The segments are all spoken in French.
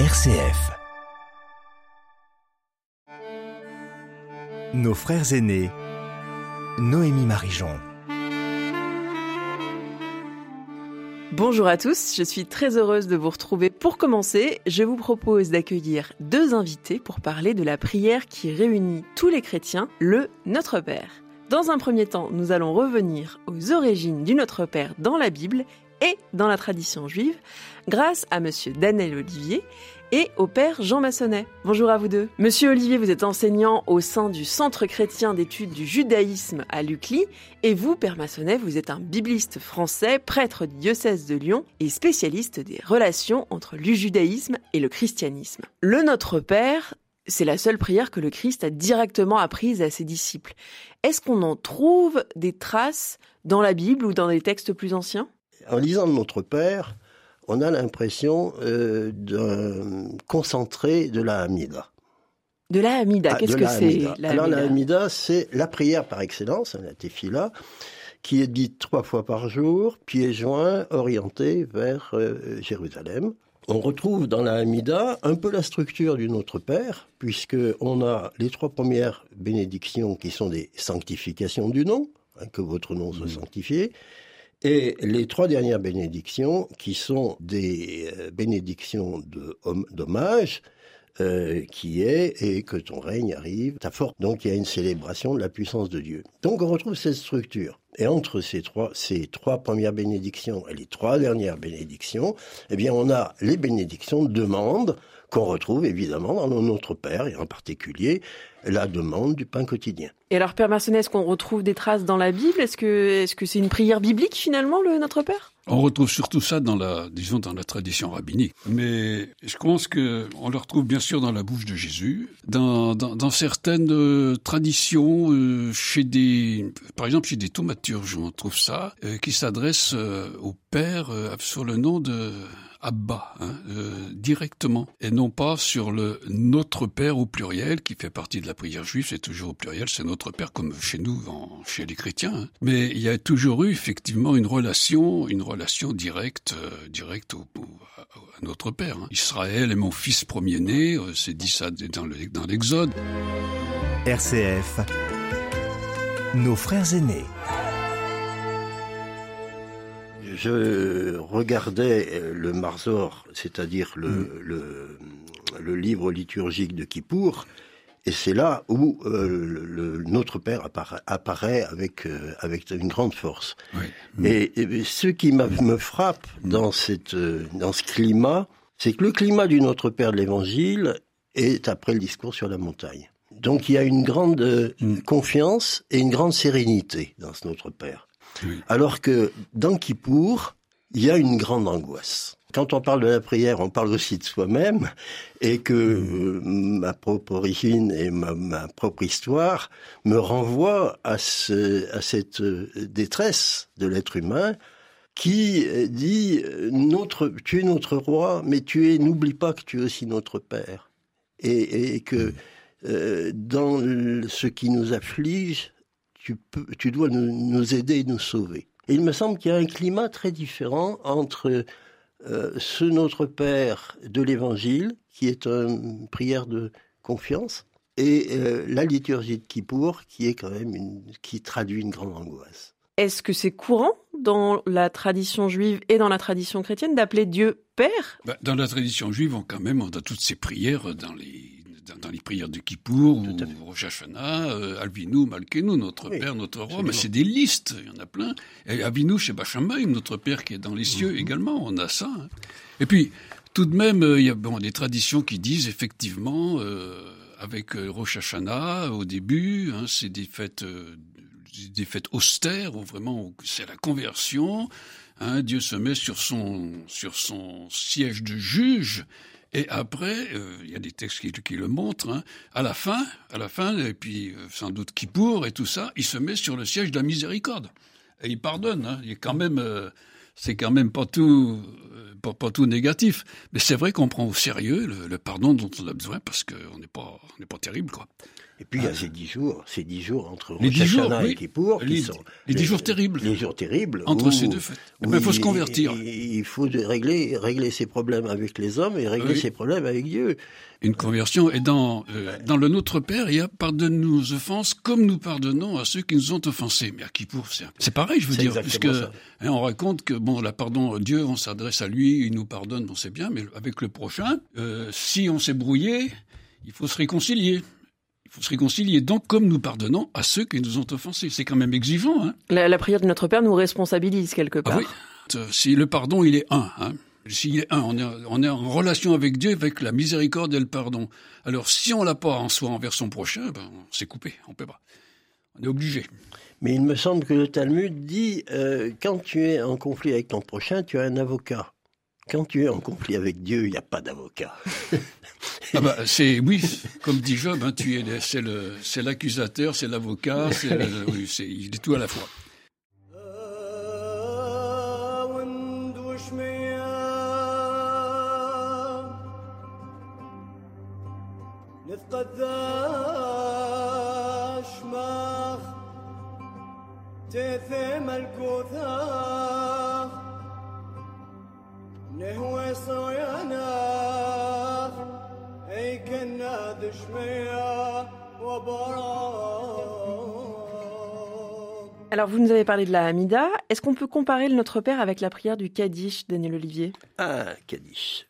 RCF. Nos frères aînés. Noémie Marijon. Bonjour à tous, je suis très heureuse de vous retrouver. Pour commencer, je vous propose d'accueillir deux invités pour parler de la prière qui réunit tous les chrétiens, le Notre Père. Dans un premier temps, nous allons revenir aux origines du Notre Père dans la Bible et dans la tradition juive, grâce à monsieur Daniel Olivier et au père Jean Massonnet. Bonjour à vous deux. Monsieur Olivier, vous êtes enseignant au sein du Centre chrétien d'études du judaïsme à l'UCLI et vous, père Massonnet, vous êtes un bibliste français, prêtre du diocèse de Lyon et spécialiste des relations entre le judaïsme et le christianisme. Le Notre Père, c'est la seule prière que le Christ a directement apprise à ses disciples. Est-ce qu'on en trouve des traces dans la Bible ou dans des textes plus anciens? En lisant Notre Père, on a l'impression euh, d'un concentré de la Hamida. De la Hamida, Ah, qu'est-ce que c'est Alors la Hamida c'est la prière par excellence, la tefila, qui est dite trois fois par jour, pieds joints, orientés vers euh, Jérusalem. On retrouve dans la Hamida un peu la structure du Notre Père, puisque on a les trois premières bénédictions qui sont des sanctifications du nom, hein, que votre nom soit sanctifié, et les trois dernières bénédictions qui sont des euh, bénédictions de d'hommage, euh, qui est et que ton règne arrive, ta force. Donc il y a une célébration de la puissance de Dieu. Donc on retrouve cette structure. Et entre ces trois, ces trois premières bénédictions et les trois dernières bénédictions, eh bien on a les bénédictions de demande qu'on retrouve évidemment dans Notre Père et en particulier la demande du pain quotidien. Et alors, Père Massonnet, est-ce qu'on retrouve des traces dans la Bible? Est-ce que est-ce que c'est une prière biblique finalement, le Notre Père? On retrouve surtout ça dans la, disons, dans la tradition rabbinique. Mais je pense que on le retrouve bien sûr dans la bouche de Jésus, dans, dans, dans certaines euh, traditions, euh, chez des, par exemple chez des thaumaturges, on trouve ça, euh, qui s'adressent euh, au Père euh, sur le nom de Abba, hein, directement, et non pas sur le Notre Père au pluriel, qui fait partie de la prière juive, c'est toujours au pluriel, c'est Notre Père comme chez nous, chez les chrétiens. hein. Mais il y a toujours eu effectivement une relation, une relation directe, euh, au, à, Notre Père. hein. Israël est mon fils premier-né, c'est dit ça dans l'Exode. RCF. Nos frères aînés. Je regardais euh, le Marzor, c'est-à-dire le, le, le livre liturgique de Kippour, et c'est là où euh, le, Notre Père appara- apparaît avec, euh, avec une grande force. Oui. Et, et ce qui me frappe dans, cette, dans ce climat, c'est que le climat du Notre Père de l'Évangile est après le discours sur la montagne. Donc il y a une grande euh, Mm. confiance et une grande sérénité dans ce Notre Père. Oui. Alors que dans Kippour, il y a une grande angoisse. Quand on parle de la prière, on parle aussi de soi-même, et que euh, ma propre origine et ma, ma propre histoire me renvoient à, ce, à cette euh, détresse de l'être humain qui euh, dit notre, tu es notre roi, mais tu es, n'oublie pas que tu es aussi notre père, et, et que euh, dans ce qui nous afflige, tu, peux, tu dois nous, nous aider et nous sauver. Et il me semble qu'il y a un climat très différent entre euh, ce Notre Père de l'Évangile, qui est une prière de confiance, et euh, la liturgie de Kippour, qui est quand même une, qui traduit une grande angoisse. Est-ce que c'est courant dans la tradition juive et dans la tradition chrétienne d'appeler Dieu Père? Bah, dans la tradition juive, on, quand même, on a toutes ces prières dans les, dans, dans les prières de Kippour ou. Rosh Hashanah, euh, Alvinu, Malkenu, notre Oui, Père, notre Roi. Mais c'est des listes, il y en a plein. Et Avinu chez Bachamayim, notre Père qui est dans les cieux Mhm. également, on a ça. hein. Et puis, tout de même, euh, il y a bon, des traditions qui disent effectivement, euh, avec euh, Rosh Hashanah au début, hein, c'est des fêtes, euh, des fêtes austères où vraiment c'est la conversion. Hein, Dieu se met sur son sur son siège de juge. Et après, euh, il y a des textes qui, qui le montrent. hein, à la fin, à la fin, et puis euh, sans doute Kippour et tout ça, il se met sur le siège de la miséricorde et il pardonne. Hein, il est quand même, euh, c'est quand même pas tout, euh, pas, tout négatif. Mais c'est vrai qu'on prend au sérieux le, le pardon dont on a besoin parce qu'on n'est pas, on n'est pas terrible, quoi. Et puis il y a ces dix jours, ces dix jours entre Les dix jours, oui. et Kippour, qui Les- sont les dix jours terribles. Les jours terribles. Entre où- ces deux fêtes. Eh où ben, faut se il- convertir. Il, il faut régler, régler ses problèmes avec les hommes et régler Oui. ses problèmes avec Dieu. Une conversion. Et dans, euh, dans le Notre Père, il y a pardonne-nous nos offenses comme nous pardonnons à ceux qui nous ont offensés. Mais à qui pour c'est, pareil, je veux dire, exactement ça. hein, on raconte que bon, la pardon, Dieu, on s'adresse à lui, il nous pardonne, bon, c'est bien, mais avec le prochain, euh, si on s'est brouillé, il faut se réconcilier. Il faut se réconcilier. Donc, comme nous pardonnons à ceux qui nous ont offensés, c'est quand même exigeant. Hein La, la prière de notre Père nous responsabilise quelque part. ah oui. Euh, Si le pardon, il est un. Hein. S'il est un, on est, on est en relation avec Dieu, avec la miséricorde et le pardon. Alors, si on l'a pas en soi envers son prochain, ben, on s'est coupé, on peut pas. On est obligé. Mais il me semble que le Talmud dit euh, quand tu es en conflit avec ton prochain, tu as un avocat. Quand tu es en conflit avec Dieu, il n'y a pas d'avocat. Ah bah, c'est oui, comme dit Job, hein, tu es, le- c'est le, c'est l'accusateur, c'est l'avocat, c'est, le- oui, c'est, il est tout à la fois. وند وشمية نفقد ذا شماخ تثم الكوثاخ نهوي صوياناخ اي كنا دشمية وبراك Alors, vous nous avez parlé de la Hamida. Est-ce qu'on peut comparer le Notre Père avec la prière du Kaddish, Daniel Olivier Ah, Kaddish.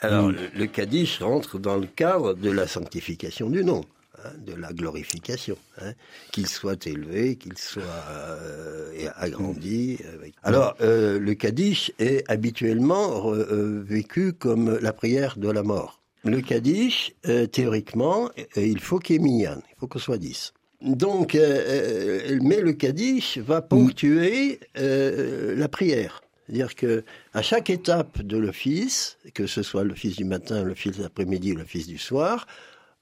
Alors, Mm. le, le Kaddish rentre dans le cadre de la sanctification du nom, hein, de la glorification. hein, qu'il soit élevé, qu'il soit euh, agrandi. Alors, euh, le Kaddish est habituellement euh, vécu comme la prière de la mort. Le Kaddish, théoriquement, il faut qu'il y ait minyan, il faut qu'on soit 10. Donc, mais le Kaddish va ponctuer la prière. C'est-à-dire que à chaque étape de l'office, que ce soit l'office du matin, l'office de l'après-midi l'office du soir,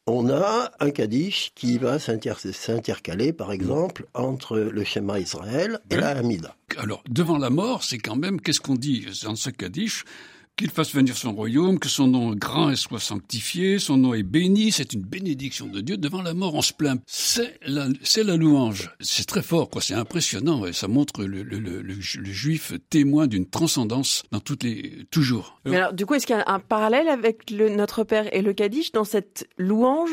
on a un Kaddish qui va s'inter- s'intercaler, par exemple, entre le schéma Israël et la Hamida. Alors, devant la mort, c'est quand même, qu'est-ce qu'on dit dans ce Kaddish? Qu'il fasse venir son royaume, que son nom grand et soit sanctifié, son nom est béni, c'est une bénédiction de Dieu. Devant la mort, on se plaint. C'est la, c'est la louange. C'est très fort, quoi. C'est impressionnant et ça montre le, le, le, le ju- le juif témoin d'une transcendance dans toutes les, toujours. Mais alors, du coup, est-ce qu'il y a un parallèle avec le Notre Père et le Kaddish dans cette louange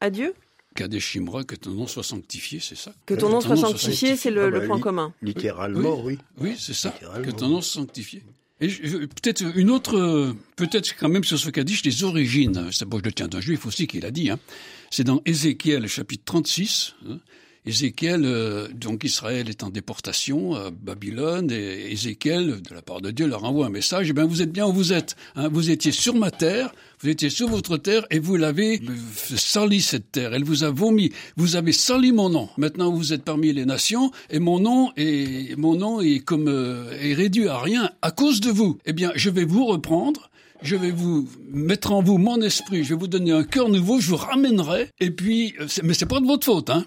à Dieu? Kadesh Shimra, que ton nom soit sanctifié, c'est ça? Que ton nom ton soit nom soit sanctifié, c'est le, Ah le point li- commun. Littéralement, oui. Oui, c'est ça. Que ton nom soit sanctifié. Et peut-être une autre, peut-être quand même sur ce Kaddish, les origines. C'est bon, je le tiens d'un juif aussi qui l'a dit. Hein. C'est dans Ézéchiel, chapitre 36. hein. Ézéchiel, euh, donc Israël est en déportation à Babylone, et Ézéchiel, de la part de Dieu, leur envoie un message. Eh bien, vous êtes bien où vous êtes. hein. Vous étiez sur ma terre, vous étiez sur votre terre, et vous l'avez sali cette terre. Elle vous a vomi. Vous avez sali mon nom. Maintenant, vous êtes parmi les nations, et mon nom est mon nom est comme euh, est réduit à rien à cause de vous. Eh bien, je vais vous reprendre. Je vais vous mettre en vous mon esprit. Je vais vous donner un cœur nouveau. Je vous ramènerai. Et puis, euh, mais c'est pas de votre faute, hein.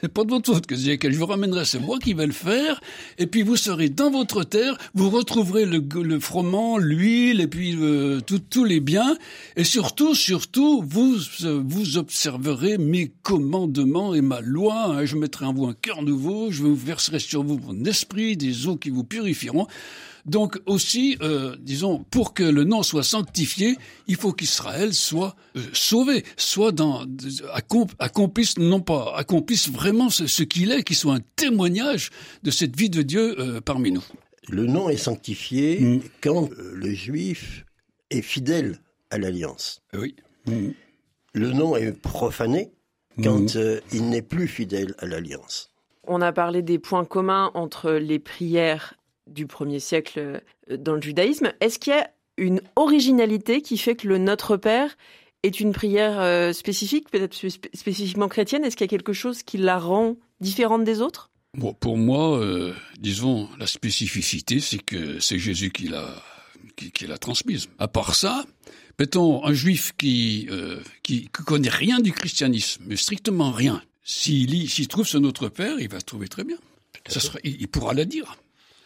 C'est pas de votre faute que je vous ramènerai, c'est moi qui vais le faire. Et puis vous serez dans votre terre, vous retrouverez le, le froment, l'huile et puis euh, tous les biens. Et surtout, surtout, vous euh, vous observerez mes commandements et ma loi. hein. Je mettrai en vous un cœur nouveau, je vous verserai sur vous mon esprit, des eaux qui vous purifieront. Donc aussi, euh, disons, pour que le nom soit sanctifié, il faut qu'Israël soit euh, sauvé, soit dans accom- accomplisse non pas accomplisse vraiment ce, ce qu'il est, qu'il soit un témoignage de cette vie de Dieu euh, parmi nous. Le nom est sanctifié Mm. quand le juif est fidèle à l'alliance. Oui. Le nom est profané quand euh, il n'est plus fidèle à l'alliance. On a parlé des points communs entre les prières du premier siècle euh, dans le judaïsme. Est-ce qu'il y a une originalité qui fait que le Notre Père est une prière euh, spécifique, peut-être spé- spécifiquement chrétienne? Est-ce qu'il y a quelque chose qui la rend différente des autres? Bon, pour moi, euh, disons, la spécificité, c'est que c'est Jésus qui l'a qui, qui l'a transmise. À part ça, mettons un juif qui euh, qui, qui connaît rien du christianisme, mais strictement rien. S'il lit, s'il trouve ce Notre Père, il va se trouver très bien. Ça sera, il, il pourra la dire.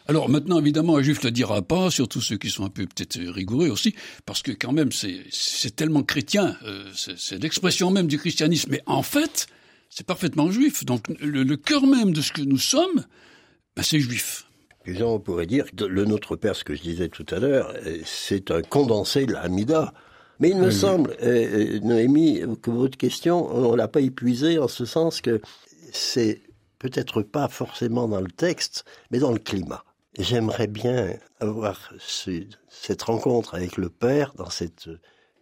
Alors maintenant, évidemment, un juif ne le dira pas, surtout ceux qui sont un peu peut-être rigoureux aussi, parce que quand même, c'est tellement chrétien, euh, c'est l'expression même du christianisme. Mais en fait, c'est parfaitement juif. Donc le, le cœur même de ce que nous sommes, ben, c'est juif. Puis on pourrait dire que le Notre Père, ce que je disais tout à l'heure, euh, c'est un condensé de la Hamida. Mais il me Oui. semble, euh, euh, Noémie, que votre question, on l'a pas épuisée en ce sens que c'est peut-être pas forcément dans le texte, mais dans le climat. J'aimerais bien avoir ce- cette rencontre avec le Père dans cette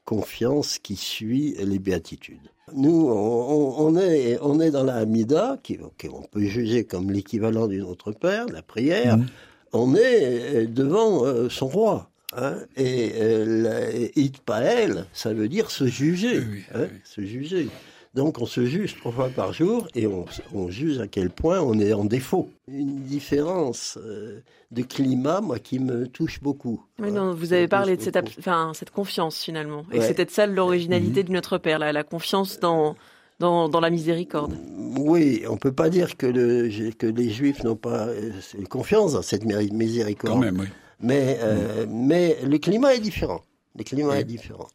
confiance qui suit les béatitudes. Nous, on, on- on est, on est dans la Hamida, qui, qu'on peut juger comme l'équivalent du Notre Père, la prière. Mhm. On est euh, devant euh, son roi. Hein, et euh, la- Itpael, ça veut dire se juger. Oui, hein, oui. Se juger. Donc on se juge trois fois par jour et on, on juge à quel point on est en défaut. Une différence euh, de climat, moi, qui me touche beaucoup. Oui, Hein, non, vous avez parlé de cette, enfin, confiance finalement. Et Ouais. c'est peut-être ça l'originalité du Notre Père, la, la confiance dans, dans, dans la miséricorde. Oui, on peut pas dire que, le, que les Juifs n'ont pas euh, confiance dans cette miséricorde. Quand même, oui. Mais, euh, mais le climat est différent. Le climat est différent.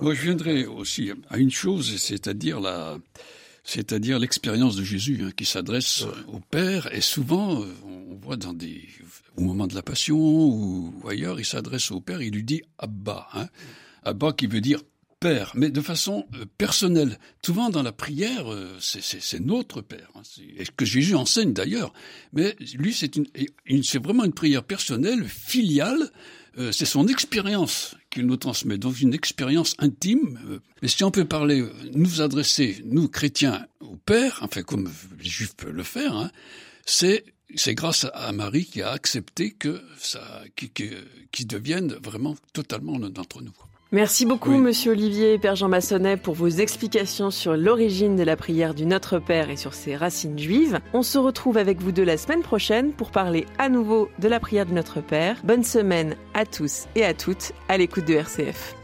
Moi, je viendrai aussi à une chose, c'est-à-dire la, c'est-à-dire l'expérience de Jésus hein, qui s'adresse au Père. Et souvent, on voit dans des, au moment de la Passion ou ailleurs, il s'adresse au Père, il lui dit Abba. Hein. Abba qui veut dire Père, mais de façon euh, personnelle. Souvent dans la prière, euh, c'est- notre Père, hein, et que Jésus enseigne d'ailleurs. Mais lui, c'est une, une- c'est vraiment une prière personnelle, filiale. Euh, c'est son expérience qu'il nous transmet, donc une expérience intime. Euh, mais si on peut parler, euh, nous adresser, nous chrétiens, au Père, enfin comme les Juifs peuvent le faire, hein, c'est c'est grâce à Marie qui a accepté que ça, qui, qui, qui devienne vraiment totalement l'un d'entre nous. Merci beaucoup, Oui. Monsieur Olivier et Père Jean Massonnet, pour vos explications sur l'origine de la prière du Notre Père et sur ses racines juives. On se retrouve avec vous deux la semaine prochaine pour parler à nouveau de la prière du Notre Père. Bonne semaine à tous et à toutes à l'écoute de RCF.